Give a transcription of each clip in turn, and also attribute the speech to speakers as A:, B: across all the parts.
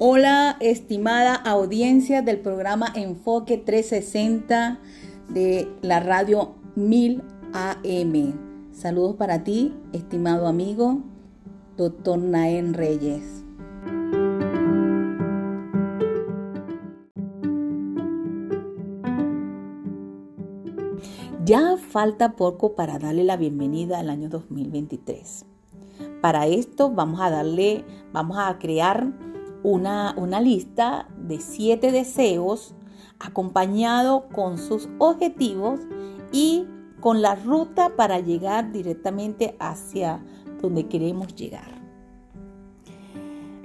A: Hola, estimada audiencia del programa Enfoque 360 de la radio 1000 AM. Saludos para ti, estimado amigo, doctor Naén Reyes. Ya falta poco para darle la bienvenida al año 2023. Para esto vamos a darle, vamos a crear una, una lista de siete deseos acompañado con sus objetivos y con la ruta para llegar directamente hacia donde queremos llegar.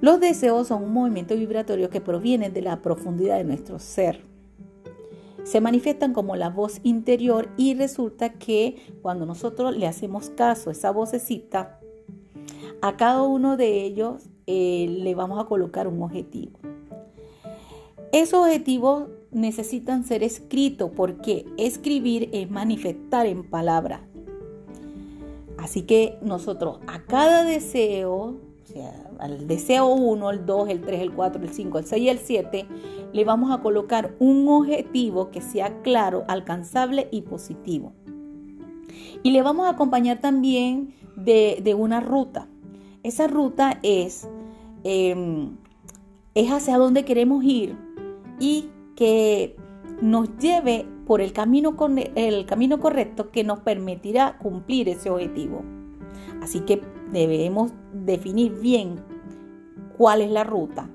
A: Los deseos son un movimiento vibratorio que proviene de la profundidad de nuestro ser. Se manifiestan como la voz interior y resulta que cuando nosotros le hacemos caso a esa vocecita, a cada uno de ellos eh, le vamos a colocar un objetivo. Esos objetivos necesitan ser escritos porque escribir es manifestar en palabra. Así que nosotros a cada deseo, o sea, al deseo 1, el 2, el 3, el 4, el 5, el 6 y el 7, le vamos a colocar un objetivo que sea claro, alcanzable y positivo. Y le vamos a acompañar también de una ruta. Esa ruta es Em, es hacia dónde queremos ir y que nos lleve por el camino, el camino correcto que nos permitirá cumplir ese objetivo. Así que debemos definir bien cuál es la ruta,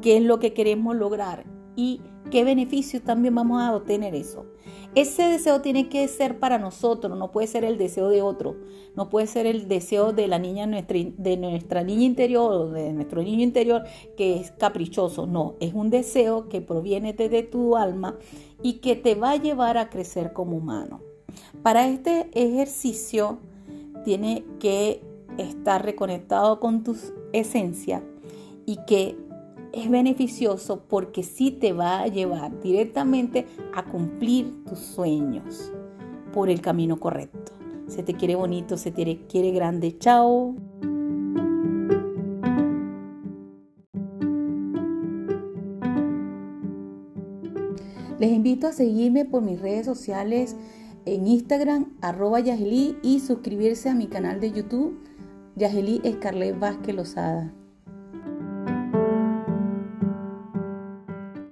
A: qué es lo que queremos lograr y qué beneficios también vamos a obtener eso. Ese deseo tiene que ser para nosotros, no puede ser el deseo de otro, no puede ser el deseo de la niña de nuestra niña interior o de nuestro niño interior que es caprichoso, no, es un deseo que proviene de tu alma y que te va a llevar a crecer como humano. Para este ejercicio tiene que estar reconectado con tu esencia y que es beneficioso porque sí te va a llevar directamente a cumplir tus sueños por el camino correcto. Se te quiere bonito, se te quiere grande. Chao. Les invito a seguirme por mis redes sociales en Instagram, arroba Yageli, y suscribirse a mi canal de YouTube, Yageli Escarlet Vázquez Lozada.